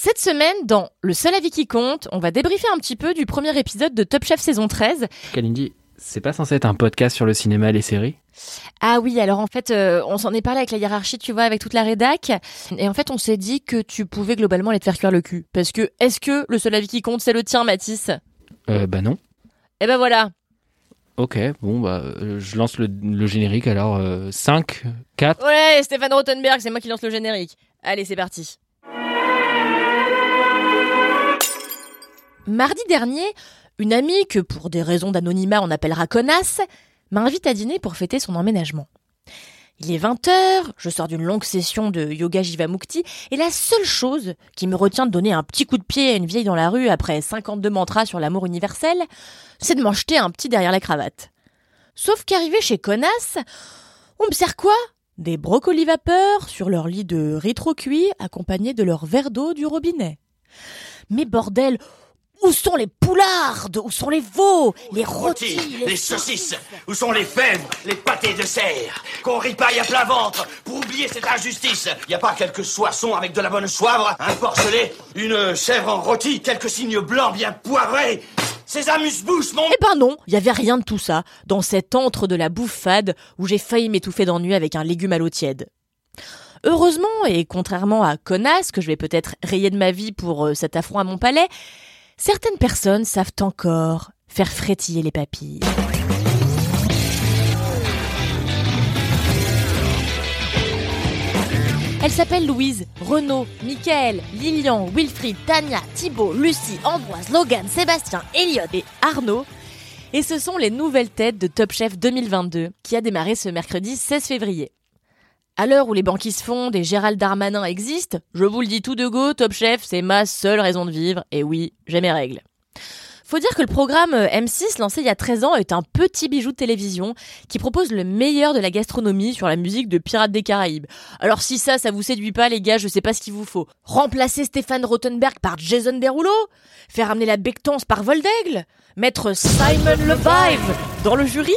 Cette semaine, dans Le seul avis qui compte, on va débriefer un petit peu du premier épisode de Top Chef saison 13. Kalindi, c'est pas censé être un podcast sur le cinéma et les séries? Ah oui, alors en fait, euh, on s'en est parlé avec la hiérarchie, tu vois, avec toute la rédac. Et en fait, on s'est dit que tu pouvais globalement aller te faire cuire le cul. Parce que, est-ce que le seul avis qui compte, c'est le tien, Mathis? Euh, bah non. Eh ben voilà. Ok, bon, bah, euh, je lance le, le générique alors. euh, 5, 4. Ouais, Stéphane Rothenberg, c'est moi qui lance le générique. Allez, c'est parti. Mardi dernier, une amie que pour des raisons d'anonymat on appellera connasse, m'invite à dîner pour fêter son emménagement. Il est 20h, je sors d'une longue session de yoga Jivamukti et la seule chose qui me retient de donner un petit coup de pied à une vieille dans la rue après 52 mantras sur l'amour universel, c'est de m'en jeter un petit derrière la cravate. Sauf qu'arrivé chez Connasse, on me sert quoi? Des brocolis vapeur sur leur lit de rétro-cuit accompagnés de leur verre d'eau du robinet. Mais bordel, où sont les poulardes? Où sont les veaux? Les rôtis rôtis, les saucisses, où sont les fèves, les pâtés de serre? Qu'on ripaille à plein ventre pour oublier cette injustice. Y a pas quelques soissons avec de la bonne soivre, un porcelet, une chèvre en rôti, quelques signes blancs bien poivrés. Ces amuse-bouches, mon... Eh ben non, il y avait rien de tout ça dans cet antre de la bouffe fade où j'ai failli m'étouffer d'ennui avec un légume à l'eau tiède. Heureusement, et contrairement à Connasse, que je vais peut-être rayer de ma vie pour euh, cet affront à mon palais, certaines personnes savent encore faire frétiller les papilles. Elles s'appellent Louise, Renaud, Michael, Lilian, Wilfried, Tania, Thibaut, Lucie, Ambroise, Logan, Sébastien, Elliot et Arnaud. Et ce sont les nouvelles têtes de Top Chef 2022 qui a démarré ce mercredi 16 février. À l'heure où les banquises fondent et Gérald Darmanin existent, je vous le dis tout de go, Top Chef, c'est ma seule raison de vivre. Et oui, j'ai mes règles. Faut dire que le programme euh, M6 lancé il y a 13 ans est un petit bijou de télévision qui propose le meilleur de la gastronomie sur la musique de Pirates des Caraïbes. Alors si ça, ça vous séduit pas les gars, je sais pas ce qu'il vous faut. Remplacer Stéphane Rothenberg par Jason Derulo? Faire amener la Bectance par Voldaigle? Mettre Simon Levive dans le jury?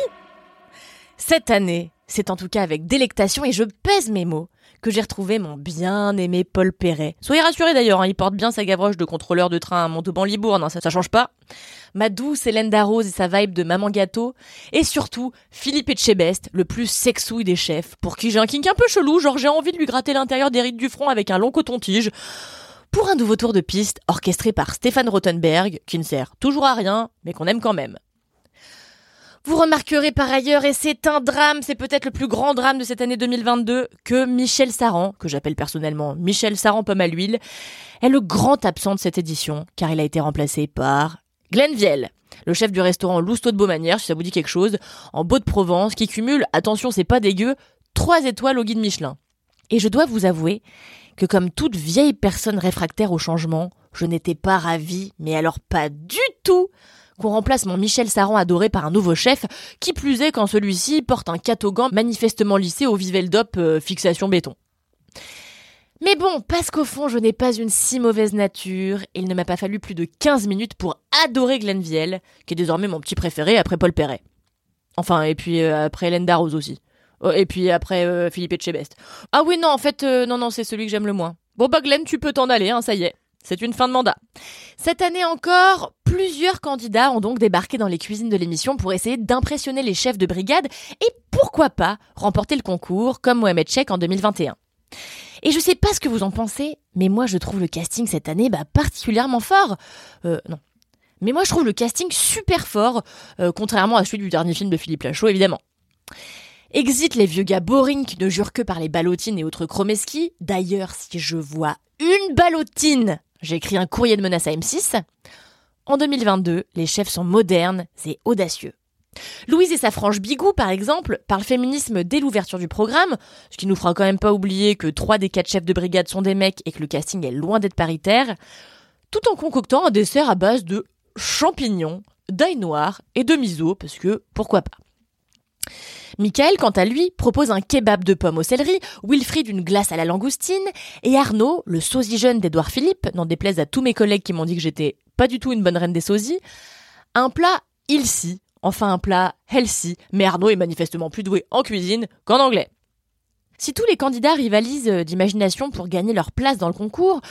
Cette année, c'est en tout cas avec délectation et je pèse mes mots que j'ai retrouvé mon bien-aimé Paul Perret. Soyez rassurés d'ailleurs, hein, il porte bien sa gavroche de contrôleur de train à Montauban-Libourne, hein, ça, ça change pas. Ma douce Hélène Darroze et sa vibe de maman gâteau. Et surtout, Philippe Etchebest, le plus sexouille des chefs, pour qui j'ai un kink un peu chelou, genre j'ai envie de lui gratter l'intérieur des rides du front avec un long coton-tige. Pour un nouveau tour de piste orchestré par Stéphane Rothenberg, qui ne sert toujours à rien, mais qu'on aime quand même. Vous remarquerez par ailleurs, et c'est un drame, c'est peut-être le plus grand drame de cette année 2022, que Michel Saran, que j'appelle personnellement Michel Saran pomme à l'huile, est le grand absent de cette édition, car il a été remplacé par Glenn Viel, le chef du restaurant Lousteau de Beaumanière, si ça vous dit quelque chose, en Beau-de-Provence, qui cumule, attention c'est pas dégueu, trois étoiles au guide Michelin. Et je dois vous avouer que comme toute vieille personne réfractaire au changement, je n'étais pas ravie, mais alors pas du tout, qu'on remplace mon Michel Saran adoré par un nouveau chef, qui plus est quand celui-ci porte un catogan manifestement lissé au Viveldop euh, fixation béton. Mais bon, parce qu'au fond, je n'ai pas une si mauvaise nature, il ne m'a pas fallu plus de 15 minutes pour adorer Glenn Viel, qui est désormais mon petit préféré après Paul Perret. Enfin, et puis euh, après Hélène Darroze aussi. Oh, et puis après euh, Philippe Etchebest. Ah oui, non, en fait, euh, non, non, c'est celui que j'aime le moins. Bon bah Glenn, tu peux t'en aller, hein, ça y est. C'est une fin de mandat. Cette année encore, plusieurs candidats ont donc débarqué dans les cuisines de l'émission pour essayer d'impressionner les chefs de brigade et pourquoi pas remporter le concours comme Mohamed Chek en 2021. Et je sais pas ce que vous en pensez, mais moi je trouve le casting cette année bah, particulièrement fort. Euh, non. Mais moi je trouve le casting super fort, euh, contrairement à celui du dernier film de Philippe Lachaud évidemment. Exit les vieux gars boring qui ne jurent que par les ballotines et autres chromeski. D'ailleurs, si je vois une ballotine, j'écris un courrier de menace à M6. En 2022, les chefs sont modernes et audacieux. Louise et sa frange Bigou, par exemple, parlent féminisme dès l'ouverture du programme, ce qui nous fera quand même pas oublier que trois des quatre chefs de brigade sont des mecs et que le casting est loin d'être paritaire, tout en concoctant un dessert à base de champignons, d'ail noir et de miso, parce que pourquoi pas. Michael, quant à lui, propose un kebab de pommes au céleri, Wilfried une glace à la langoustine, et Arnaud, le sosie jeune d'Edouard Philippe, n'en déplaise à tous mes collègues qui m'ont dit que j'étais pas du tout une bonne reine des sosies, un plat ilsi, enfin un plat healthy, mais Arnaud est manifestement plus doué en cuisine qu'en anglais. Si tous les candidats rivalisent d'imagination pour gagner leur place dans le concours,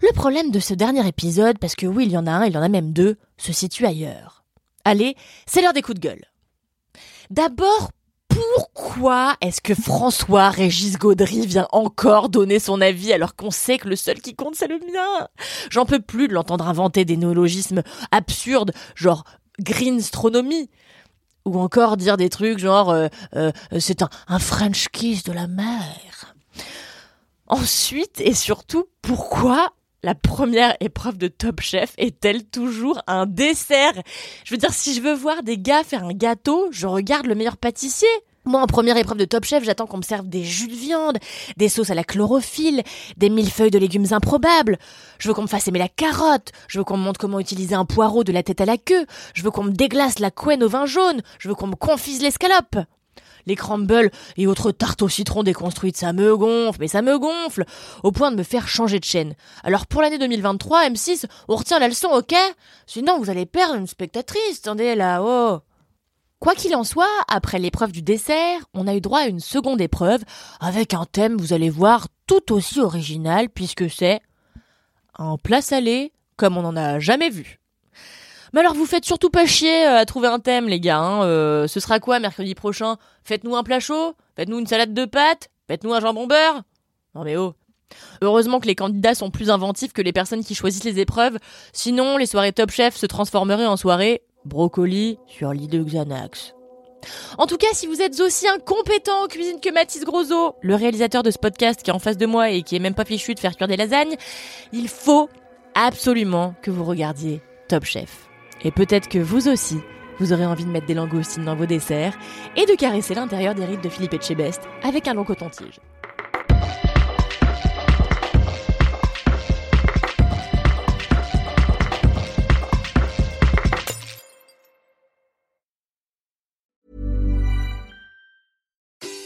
le problème de ce dernier épisode, parce que oui, il y en a un, il y en a même deux, se situe ailleurs. Allez, c'est l'heure des coups de gueule. D'abord, pourquoi est-ce que François-Régis Gaudry vient encore donner son avis alors qu'on sait que le seul qui compte c'est le mien? J'en peux plus de l'entendre inventer des néologismes absurdes, genre greenstronomie. Ou encore dire des trucs genre euh, euh, c'est un, un French kiss de la mer. Ensuite et surtout, pourquoi la première épreuve de Top Chef est-elle toujours un dessert? Je veux dire, si je veux voir des gars faire un gâteau, je regarde le meilleur pâtissier. Moi, en première épreuve de Top Chef, j'attends qu'on me serve des jus de viande, des sauces à la chlorophylle, des millefeuilles de légumes improbables. Je veux qu'on me fasse aimer la carotte. Je veux qu'on me montre comment utiliser un poireau de la tête à la queue. Je veux qu'on me déglace la couenne au vin jaune. Je veux qu'on me confise l'escalope les crumbles et autres tartes au citron déconstruites, ça me gonfle, mais ça me gonfle, au point de me faire changer de chaîne. Alors pour l'année 2023, M6, on retient la leçon, ok? Sinon vous allez perdre une spectatrice, attendez là, oh Quoi qu'il en soit, après l'épreuve du dessert, on a eu droit à une seconde épreuve, avec un thème, vous allez voir, tout aussi original, puisque c'est un plat salé comme on n'en a jamais vu. Mais alors vous faites surtout pas chier euh, à trouver un thème les gars. Hein. Euh, ce sera quoi mercredi prochain? Faites-nous un plat chaud? Faites-nous une salade de pâtes? Faites-nous un jambon beurre? Non mais oh Heureusement que les candidats sont plus inventifs que les personnes qui choisissent les épreuves, sinon les soirées Top Chef se transformeraient en soirées brocoli sur lit de Xanax. En tout cas, si vous êtes aussi incompétent en cuisine que Mathis Grosso, le réalisateur de ce podcast qui est en face de moi et qui est même pas fichu de faire cuire des lasagnes, il faut absolument que vous regardiez Top Chef. Et peut-être que vous aussi, vous aurez envie de mettre des langoustines dans vos desserts et de caresser l'intérieur des rides de Philippe Etchebest avec un long coton-tige.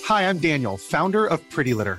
Hi, I'm Daniel, founder of Pretty Litter.